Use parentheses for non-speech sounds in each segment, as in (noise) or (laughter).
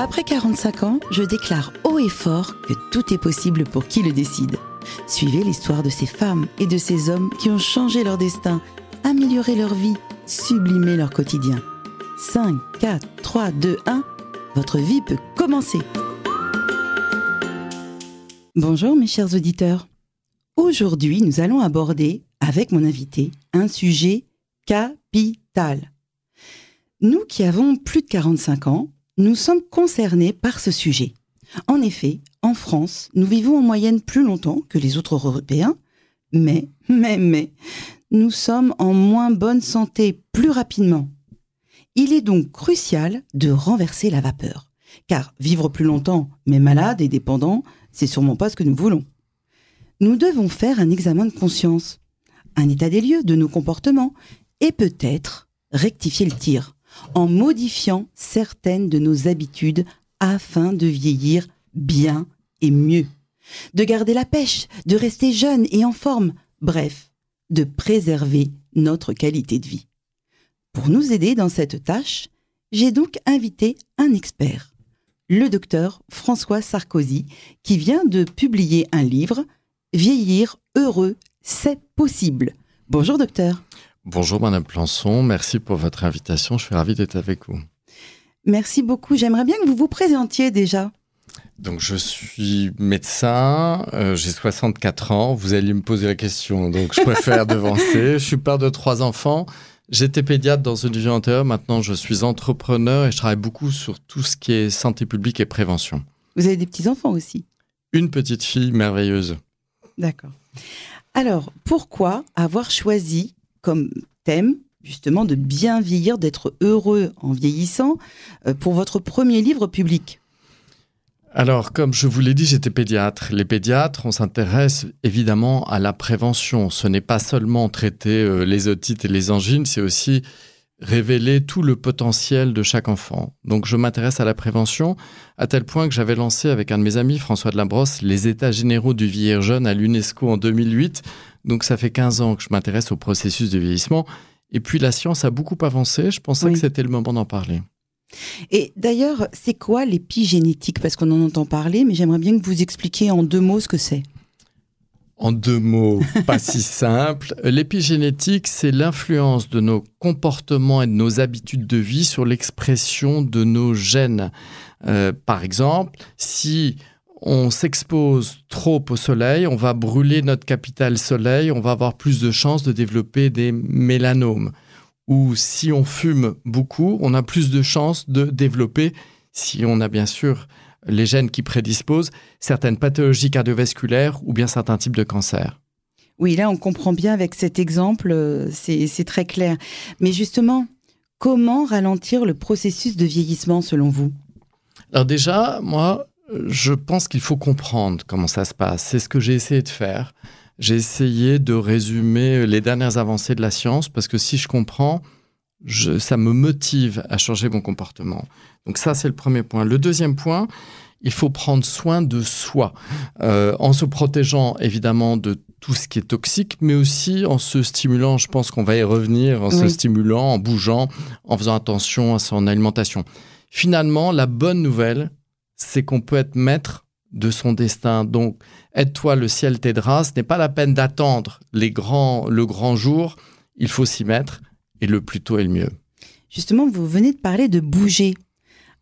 Après 45 ans, je déclare haut et fort que tout est possible pour qui le décide. Suivez l'histoire de ces femmes et de ces hommes qui ont changé leur destin, amélioré leur vie, sublimé leur quotidien. 5, 4, 3, 2, 1, votre vie peut commencer. Bonjour mes chers auditeurs. Aujourd'hui, nous allons aborder, avec mon invité, un sujet capital. Nous qui avons plus de 45 ans, nous sommes concernés par ce sujet. En effet, en France, nous vivons en moyenne plus longtemps que les autres Européens, mais, mais, mais, nous sommes en moins bonne santé plus rapidement. Il est donc crucial de renverser la vapeur, car vivre plus longtemps, mais malade et dépendant, c'est sûrement pas ce que nous voulons. Nous devons faire un examen de conscience, un état des lieux de nos comportements, et peut-être rectifier le tir en modifiant certaines de nos habitudes afin de vieillir bien et mieux, de garder la pêche, de rester jeune et en forme, bref, de préserver notre qualité de vie. Pour nous aider dans cette tâche, j'ai donc invité un expert, le docteur François Sarkozy, qui vient de publier un livre, Vieillir heureux, c'est possible. Bonjour docteur. Bonjour Madame Plançon, merci pour votre invitation, je suis ravi d'être avec vous. Merci beaucoup, j'aimerais bien que vous vous présentiez déjà. Donc je suis médecin, euh, j'ai 64 ans, vous allez me poser la question, donc je préfère (laughs) devancer. Je suis père de trois enfants, j'étais pédiatre dans une vie antérieure, maintenant je suis entrepreneur et je travaille beaucoup sur tout ce qui est santé publique et prévention. Vous avez des petits-enfants aussi? Une petite fille merveilleuse. D'accord. Alors, pourquoi avoir choisi comme thème justement de bien vieillir, d'être heureux en vieillissant euh, pour votre premier livre public alors, comme je vous l'ai dit, j'étais pédiatre. Les pédiatres, on s'intéresse évidemment à la prévention. Ce n'est pas seulement traiter euh, les otites et les angines, c'est aussi révéler tout le potentiel de chaque enfant. Donc, je m'intéresse à la prévention à tel point que j'avais lancé avec un de mes amis, François de Labrosse, les États généraux du vieillir jeune à l'UNESCO en 2008. Donc, ça fait 15 ans que je m'intéresse au processus de vieillissement. Et puis, la science a beaucoup avancé. Je pensais que c'était le moment d'en parler. Et d'ailleurs, c'est quoi l'épigénétique? Parce qu'on en entend parler, mais j'aimerais bien que vous expliquiez en deux mots ce que c'est. En deux mots, pas si (laughs) simple. L'épigénétique, c'est l'influence de nos comportements et de nos habitudes de vie sur l'expression de nos gènes. Euh, par exemple, si on s'expose trop au soleil, on va brûler notre capital soleil, on va avoir plus de chances de développer des mélanomes ou si on fume beaucoup, on a plus de chances de développer, si on a bien sûr les gènes qui prédisposent, certaines pathologies cardiovasculaires ou bien certains types de cancers. Oui, là, on comprend bien avec cet exemple, euh, c'est très clair. Mais justement, comment ralentir le processus de vieillissement selon vous? Alors déjà, moi, je pense qu'il faut comprendre comment ça se passe. C'est ce que j'ai essayé de faire j'ai essayé de résumer les dernières avancées de la science parce que si je comprends, ça me motive à changer mon comportement. Donc ça, c'est le premier point. Le deuxième point, il faut prendre soin de soi euh, en se protégeant évidemment de tout ce qui est toxique, mais aussi en se stimulant, je pense qu'on va y revenir, en se stimulant, en bougeant, en faisant attention à son alimentation. Finalement, la bonne nouvelle, c'est qu'on peut être maître de son destin. Donc, aide-toi, le ciel t'aidera. Ce n'est pas la peine d'attendre les grands, le grand jour. Il faut s'y mettre et le plus tôt est le mieux. Justement, vous venez de parler de bouger.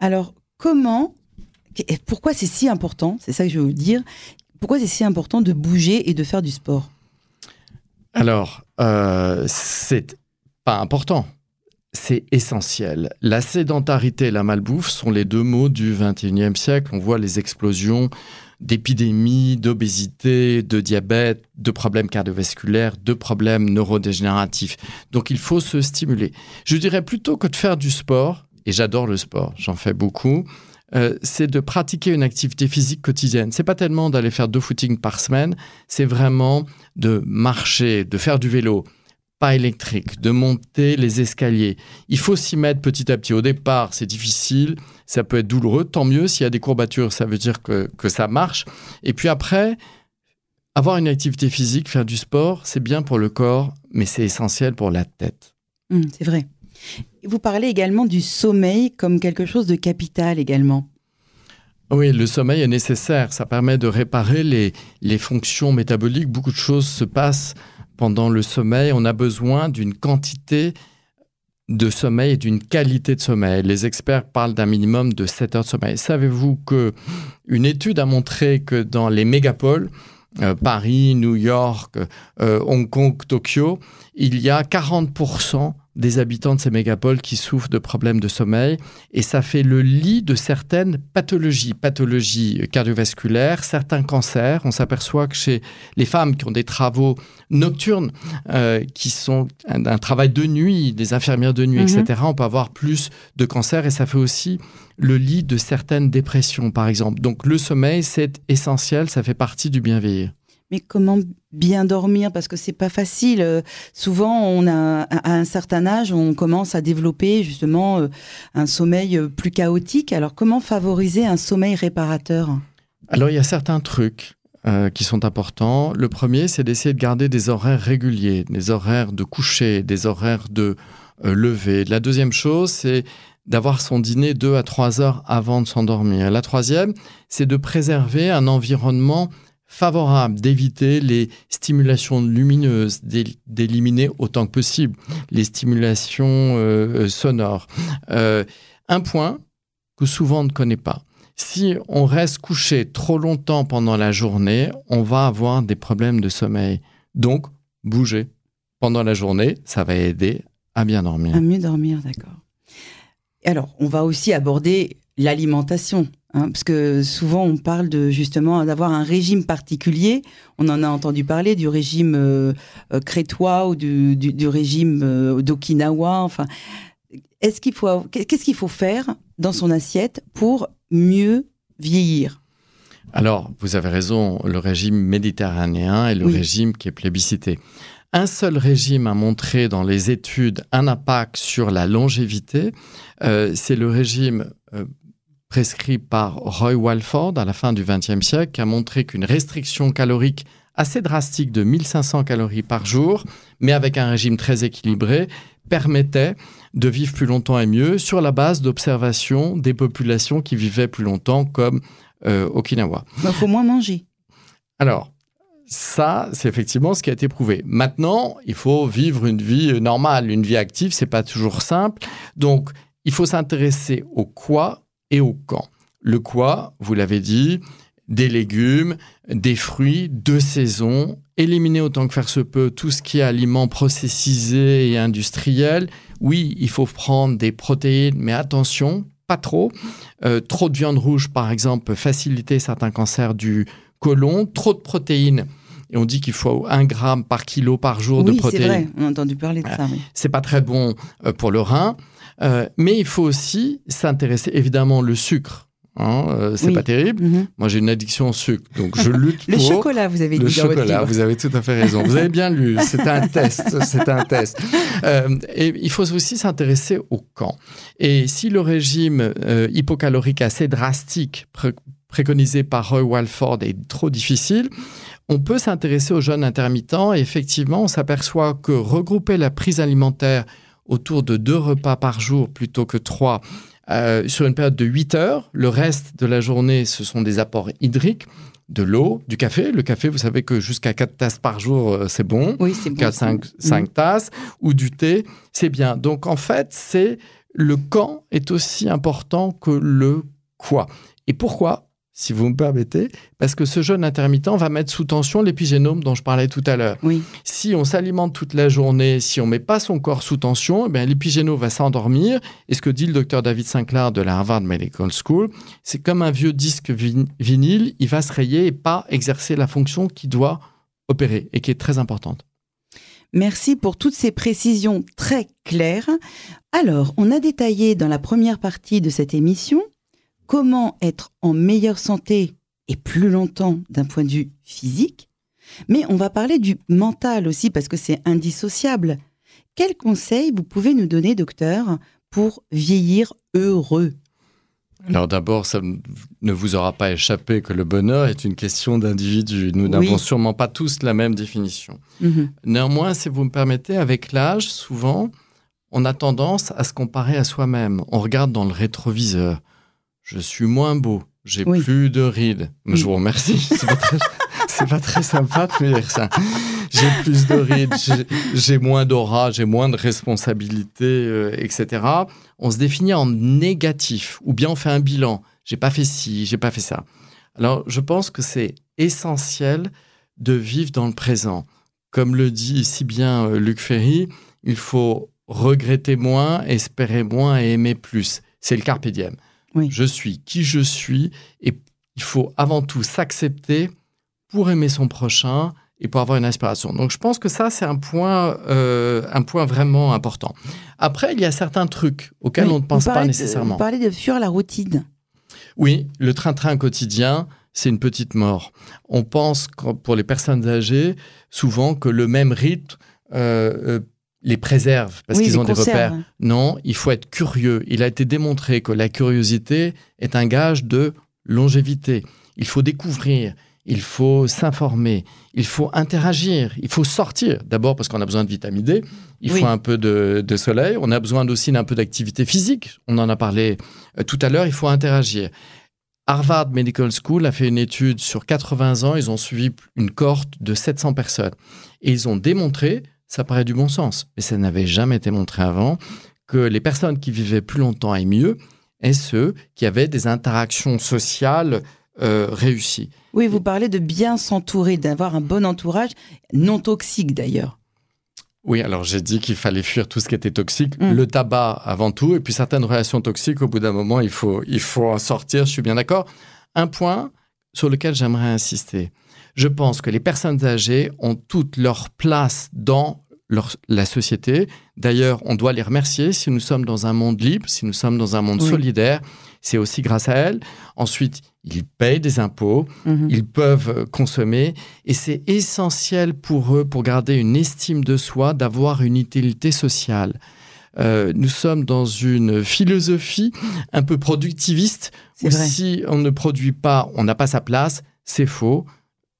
Alors, comment, pourquoi c'est si important C'est ça que je veux vous dire. Pourquoi c'est si important de bouger et de faire du sport? Alors, euh, c'est pas important c'est essentiel. La sédentarité et la malbouffe sont les deux mots du 21e siècle. On voit les explosions d'épidémies, d'obésité, de diabète, de problèmes cardiovasculaires, de problèmes neurodégénératifs. Donc il faut se stimuler. Je dirais plutôt que de faire du sport, et j'adore le sport, j'en fais beaucoup, euh, c'est de pratiquer une activité physique quotidienne. C'est pas tellement d'aller faire deux footings par semaine, c'est vraiment de marcher, de faire du vélo, pas électrique, de monter les escaliers. Il faut s'y mettre petit à petit. Au départ, c'est difficile, ça peut être douloureux. Tant mieux s'il y a des courbatures, ça veut dire que, ça marche. Et puis après, avoir une activité physique, faire du sport, c'est bien pour le corps, mais c'est essentiel pour la tête. Hum, c'est vrai. Vous parlez également du sommeil comme quelque chose de capital également. Oui, le sommeil est nécessaire. Ça permet de réparer les, les fonctions métaboliques. Beaucoup de choses se passent pendant le sommeil. On a besoin d'une quantité de sommeil et d'une qualité de sommeil. Les experts parlent d'un minimum de 7 heures de sommeil. Savez-vous que une étude a montré que dans les mégapoles, euh, Paris, New York, euh, Hong Kong, Tokyo, il y a 40% des habitants de ces mégapoles qui souffrent de problèmes de sommeil et ça fait le lit de certaines pathologies, pathologies cardiovasculaires, certains cancers. On s'aperçoit que chez les femmes qui ont des travaux nocturnes, euh, qui sont un, travail de nuit, des infirmières de nuit, etc., mhm. on peut avoir plus de cancers et ça fait aussi le lit de certaines dépressions, par exemple. Donc le sommeil, c'est essentiel, ça fait partie du bien vieillir. Mais comment bien dormir? Parce que c'est pas facile. Euh, souvent, on a à un certain âge, on commence à développer justement euh, un sommeil euh, plus chaotique. Alors, comment favoriser un sommeil réparateur? Alors, il y a certains trucs qui sont importants. Le premier, c'est d'essayer de garder des horaires réguliers, des horaires de coucher, des horaires de lever. La deuxième chose, c'est d'avoir son dîner deux à trois heures avant de s'endormir. La troisième, c'est de préserver un environnement favorable d'éviter les stimulations lumineuses, d'éliminer autant que possible les stimulations euh, euh, sonores. Euh, un point que souvent on ne connaît pas. Si on reste couché trop longtemps pendant la journée, on va avoir des problèmes de sommeil. Donc, bouger pendant la journée, ça va aider à bien dormir. À mieux dormir, d'accord. Alors, on va aussi aborder l'alimentation. Hein, parce que souvent on parle de justement d'avoir un régime particulier. On en a entendu parler du régime euh, euh, crétois ou du, régime euh, d'Okinawa. Enfin, est-ce qu'il faut qu'est-ce qu'il faut faire dans son assiette pour mieux vieillir? Alors, vous avez raison. Le régime méditerranéen est le régime qui est plébiscité. Un seul régime a montré dans les études un impact sur la longévité. c'est le régime prescrit par Roy Walford à la fin du XXe siècle, qui a montré qu'une restriction calorique assez drastique de 1500 calories par jour, mais avec un régime très équilibré, permettait de vivre plus longtemps et mieux sur la base d'observations des populations qui vivaient plus longtemps, comme euh, Okinawa. Il faut moins manger. Alors, ça, c'est effectivement ce qui a été prouvé. Maintenant, il faut vivre une vie normale, une vie active, c'est pas toujours simple. Donc, il faut s'intéresser au quoi et au quand. Le quoi, vous l'avez dit, des légumes, des fruits de saison, éliminer autant que faire se peut tout ce qui est aliments processisés et industriels. Oui, il faut prendre des protéines, mais attention, pas trop. Euh, trop de viande rouge, par exemple, peut faciliter certains cancers du côlon. Trop de protéines. Et on dit qu'il faut un gramme par kilo par jour de protéines. c'est vrai, on a entendu parler de ça. C'est pas très bon euh, pour le rein. Euh, mais il faut aussi s'intéresser, évidemment, le sucre. Hein, euh, c'est pas terrible. Mhm. Moi, j'ai une addiction au sucre, donc je (laughs) lutte le chocolat, vous avez dit. Le chocolat, vous avez tout à fait raison. Vous avez bien lu. C'est un test. (laughs) C'est un test. Euh, et il faut aussi s'intéresser au camp. Et si le régime hypocalorique assez drastique préconisé par Roy Walford est trop difficile, on peut s'intéresser aux jeunes intermittents. Et effectivement, on s'aperçoit que regrouper la prise alimentaire autour de deux repas par jour plutôt que trois euh, sur une période de 8 heures. Le reste de la journée, ce sont des apports hydriques de l'eau, du café. Le café, vous savez que jusqu'à 4 tasses par jour, euh, c'est bon. Oui, c'est bon. 4, 5, 5 tasses. Ou du thé, c'est bien. Donc, en fait, c'est le quand est aussi important que le quoi. Et pourquoi? Si vous me permettez, parce que ce jeûne intermittent va mettre sous tension l'épigénome dont je parlais tout à l'heure. Oui. Si on s'alimente toute la journée, si on met pas son corps sous tension, eh l'épigénome va s'endormir. Et ce que dit le docteur David Sinclair de la Harvard Medical School, c'est comme un vieux disque vinyle, il va se rayer et pas exercer la fonction qui doit opérer et qui est très importante. Merci pour toutes ces précisions très claires. Alors, on a détaillé dans la première partie de cette émission comment être en meilleure santé et plus longtemps d'un point de vue physique, mais on va parler du mental aussi parce que c'est indissociable. Quels conseils vous pouvez nous donner, docteur, pour vieillir heureux? Alors d'abord, ça ne vous aura pas échappé que le bonheur est une question d'individu. Nous n'avons sûrement pas tous la même définition. Mhm. Néanmoins, si vous me permettez, avec l'âge, souvent, on a tendance à se comparer à soi-même. On regarde dans le rétroviseur je suis moins beau, j'ai Oui. plus de rides. Mais Je vous remercie. (laughs) C'est pas pas très sympa de me dire ça. J'ai plus de rides, j'ai- j'ai moins d'aura, j'ai moins de responsabilités, euh, etc. On se définit en négatif, ou bien on fait un bilan. J'ai pas fait ci, j'ai pas fait ça. Alors, je pense que c'est essentiel de vivre dans le présent. Comme le dit si bien euh, Luc Ferry, il faut regretter moins, espérer moins et aimer plus. C'est le carpe diem. Oui. Je suis qui je suis et il faut avant tout s'accepter pour aimer son prochain et pour avoir une inspiration. Donc je pense que ça, c'est un point, euh, un point vraiment important. Après, il y a certains trucs auxquels Oui, on ne pense pas parlez de- nécessairement. Vous parlez de fuir la routine. Oui, le train-train quotidien, c'est une petite mort. On pense, pour les personnes âgées, souvent que le même rythme euh, euh, les préserve parce Oui, qu'ils ont des repères. Non, il faut être curieux. Il a été démontré que la curiosité est un gage de longévité. Il faut découvrir, il faut s'informer, il faut interagir, il faut sortir. D'abord parce qu'on a besoin de vitamine D, il Oui. faut un peu de, de soleil, on a besoin aussi d'un peu d'activité physique. On en a parlé euh, tout à l'heure, il faut interagir. Harvard Medical School a fait une étude sur 80 ans, ils ont suivi une cohorte de 700 personnes. Et ils ont démontré, ça paraît du bon sens, mais ça n'avait jamais été montré avant, que les personnes qui vivaient plus longtemps et mieux, et ceux qui avaient des interactions sociales euh, réussies. Oui, vous parlez de bien s'entourer, d'avoir un bon entourage, non toxique d'ailleurs. Oui, alors j'ai dit qu'il fallait fuir tout ce qui était toxique, Mm. le tabac avant tout, et puis certaines relations toxiques, au bout d'un moment, il faut, il faut en sortir, je suis bien d'accord. Un point sur lequel j'aimerais insister. Je pense que les personnes âgées ont toute leur place dans leur- la société. D'ailleurs, on doit les remercier si nous sommes dans un monde libre, si nous sommes dans un monde Oui. solidaire. C'est aussi grâce à elles. Ensuite, ils payent des impôts, Mhm. ils peuvent consommer et c'est essentiel pour eux, pour garder une estime de soi, d'avoir une utilité sociale. Euh, nous sommes dans une philosophie un peu productiviste où vrai. si on ne produit pas, on n'a pas sa place, c'est faux.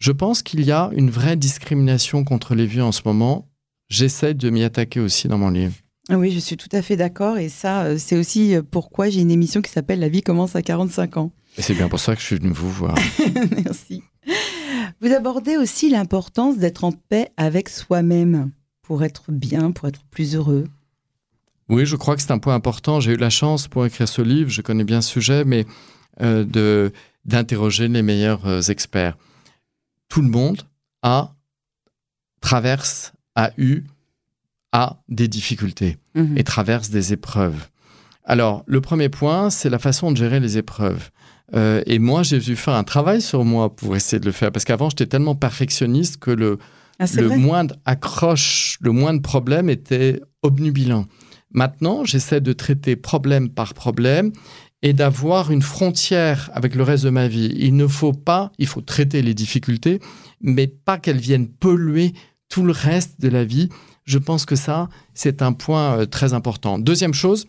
Je pense qu'il y a une vraie discrimination contre les vieux en ce moment. J'essaie de m'y attaquer aussi dans mon livre. Ah Oui, je suis tout à fait d'accord. Et ça, euh, c'est aussi euh, pourquoi j'ai une émission qui s'appelle La vie commence à 45 ans. Et c'est bien pour ça que je suis venu vous voir. (laughs) Merci. Vous abordez aussi l'importance d'être en paix avec soi-même pour être bien, pour être plus heureux. Oui, je crois que c'est un point important. J'ai eu la chance pour écrire ce livre, je connais bien ce sujet, mais euh, de d'interroger les meilleurs euh, experts. Tout le monde a traverse, a eu, a des difficultés Mhm. et traverse des épreuves. Alors, le premier point, c'est la façon de gérer les épreuves. Euh, et moi, j'ai dû faire un travail sur moi pour essayer de le faire, parce qu'avant, j'étais tellement perfectionniste que le, Ah, le moindre accroche, le moindre problème était obnubilant. Maintenant, j'essaie de traiter problème par problème et d'avoir une frontière avec le reste de ma vie. Il ne faut pas, il faut traiter les difficultés, mais pas qu'elles viennent polluer tout le reste de la vie. Je pense que ça, c'est un point euh, très important. Deuxième chose,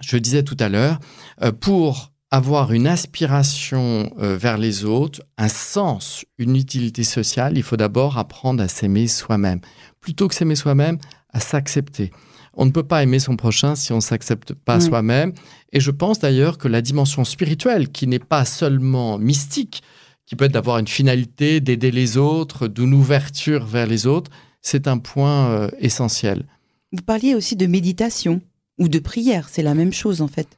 je disais tout à l'heure, euh, pour avoir une aspiration euh, vers les autres, un sens, une utilité sociale, il faut d'abord apprendre à s'aimer soi-même. Plutôt que s'aimer soi-même, à s'accepter. On ne peut pas aimer son prochain si on ne s'accepte pas Oui. soi-même. Et je pense d'ailleurs que la dimension spirituelle, qui n'est pas seulement mystique, qui peut être d'avoir une finalité, d'aider les autres, d'une ouverture vers les autres, c'est un point euh, essentiel. Vous parliez aussi de méditation ou de prière. C'est la même chose en fait.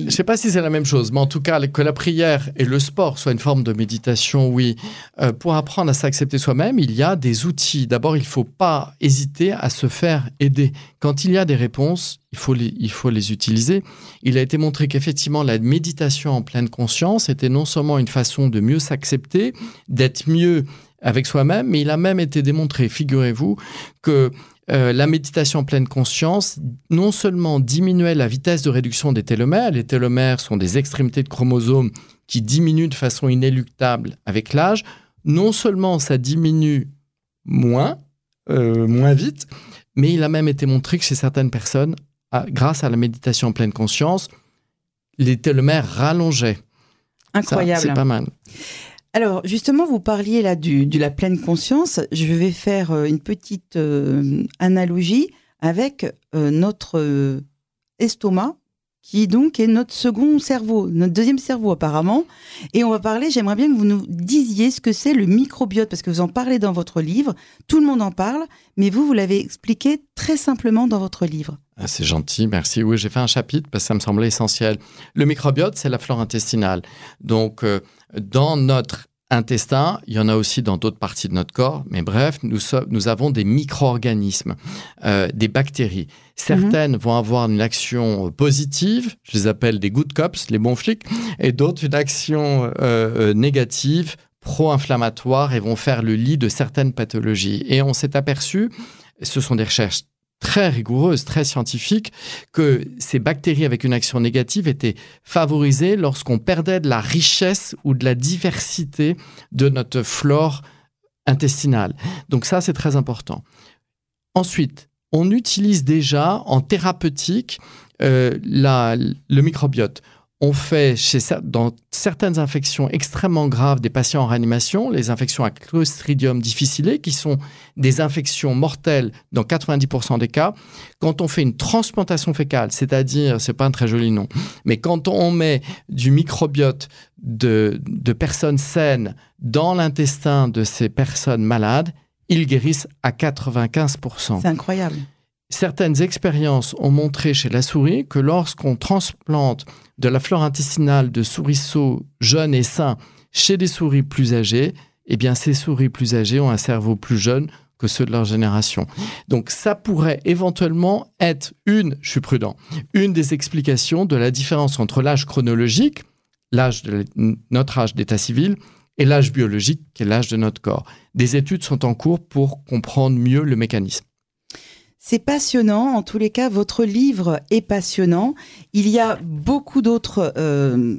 Je ne sais pas si c'est la même chose, mais en tout cas, que la prière et le sport soient une forme de méditation, oui. Euh, pour apprendre à s'accepter soi-même, il y a des outils. D'abord, il ne faut pas hésiter à se faire aider. Quand il y a des réponses, il faut les utiliser. Il a été montré qu'effectivement, la méditation en pleine conscience était non seulement une façon de mieux s'accepter, d'être mieux avec soi-même, mais il a même été démontré, figurez-vous, que euh, la méditation en pleine conscience non seulement diminuait la vitesse de réduction des télomères, les télomères sont des extrémités de chromosomes qui diminuent de façon inéluctable avec l'âge, non seulement ça diminue moins, euh, moins vite, mais il a même été montré que chez certaines personnes, à- grâce à la méditation en pleine conscience, les télomères rallongeaient. Incroyable. C'est pas mal. Alors, justement, vous parliez là du, de la pleine conscience. Je vais faire euh, une petite euh, analogie avec euh, notre estomac qui donc est notre second cerveau, notre deuxième cerveau apparemment. Et on va parler, j'aimerais bien que vous nous disiez ce que c'est le microbiote, parce que vous en parlez dans votre livre, tout le monde en parle, mais vous, vous l'avez expliqué très simplement dans votre livre. Ah, c'est gentil, merci. Oui, j'ai fait un chapitre parce que ça me semblait essentiel. Le microbiote, c'est la flore intestinale. Donc, dans notre intestin, il y en a aussi dans d'autres parties de notre corps, mais bref, nous, nous avons des micro-organismes, euh, des bactéries. Certaines mhm. vont avoir une action positive, je les appelle des good cops, les bons flics, et d'autres une action euh, euh, négative, pro-inflammatoire, et vont faire le lit de certaines pathologies. Et on s'est aperçu, ce sont des recherches très rigoureuse, très scientifique, que ces bactéries avec une action négative étaient favorisées lorsqu'on perdait de la richesse ou de la diversité de notre flore intestinale. Donc ça, c'est très important. Ensuite, on utilise déjà en thérapeutique euh, le microbiote on fait chez, dans certaines infections extrêmement graves des patients en réanimation, les infections à Clostridium difficile, qui sont des infections mortelles dans 90% des cas, quand on fait une transplantation fécale, c'est-à-dire, c'est pas un très joli nom, mais quand on met du microbiote de, de personnes saines dans l'intestin de ces personnes malades, ils guérissent à 95%. C'est incroyable. Certaines expériences ont montré chez la souris que lorsqu'on transplante de la flore intestinale de souriceaux jeunes et sains chez des souris plus âgées, eh bien ces souris plus âgées ont un cerveau plus jeune que ceux de leur génération. Donc ça pourrait éventuellement être une, je suis prudent, une des explications de la différence entre l'âge chronologique, l'âge de notre âge d'état civil, et l'âge biologique, qui est l'âge de notre corps. Des études sont en cours pour comprendre mieux le mécanisme. C'est passionnant. En tous les cas, votre livre est passionnant. Il y a beaucoup d'autres euh,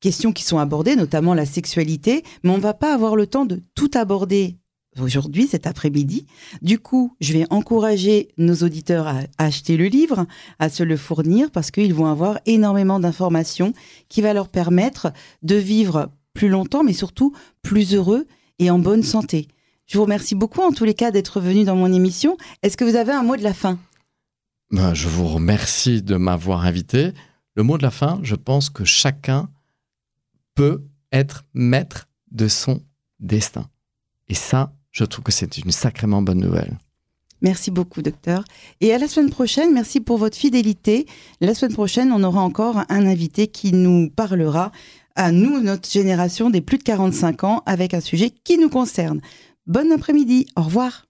questions qui sont abordées, notamment la sexualité, mais on ne va pas avoir le temps de tout aborder aujourd'hui, cet après-midi. Du coup, je vais encourager nos auditeurs à acheter le livre, à se le fournir, parce qu'ils vont avoir énormément d'informations qui va leur permettre de vivre plus longtemps, mais surtout plus heureux et en bonne santé. Je vous remercie beaucoup en tous les cas d'être venu dans mon émission. Est-ce que vous avez un mot de la fin? Ben, Je vous remercie de m'avoir invité. Le mot de la fin, je pense que chacun peut être maître de son destin. Et ça, je trouve que c'est une sacrément bonne nouvelle. Merci beaucoup, docteur. Et à la semaine prochaine, merci pour votre fidélité. La semaine prochaine, on aura encore un invité qui nous parlera à nous, notre génération des plus de 45 ans, avec un sujet qui nous concerne. Bon après-midi, au revoir.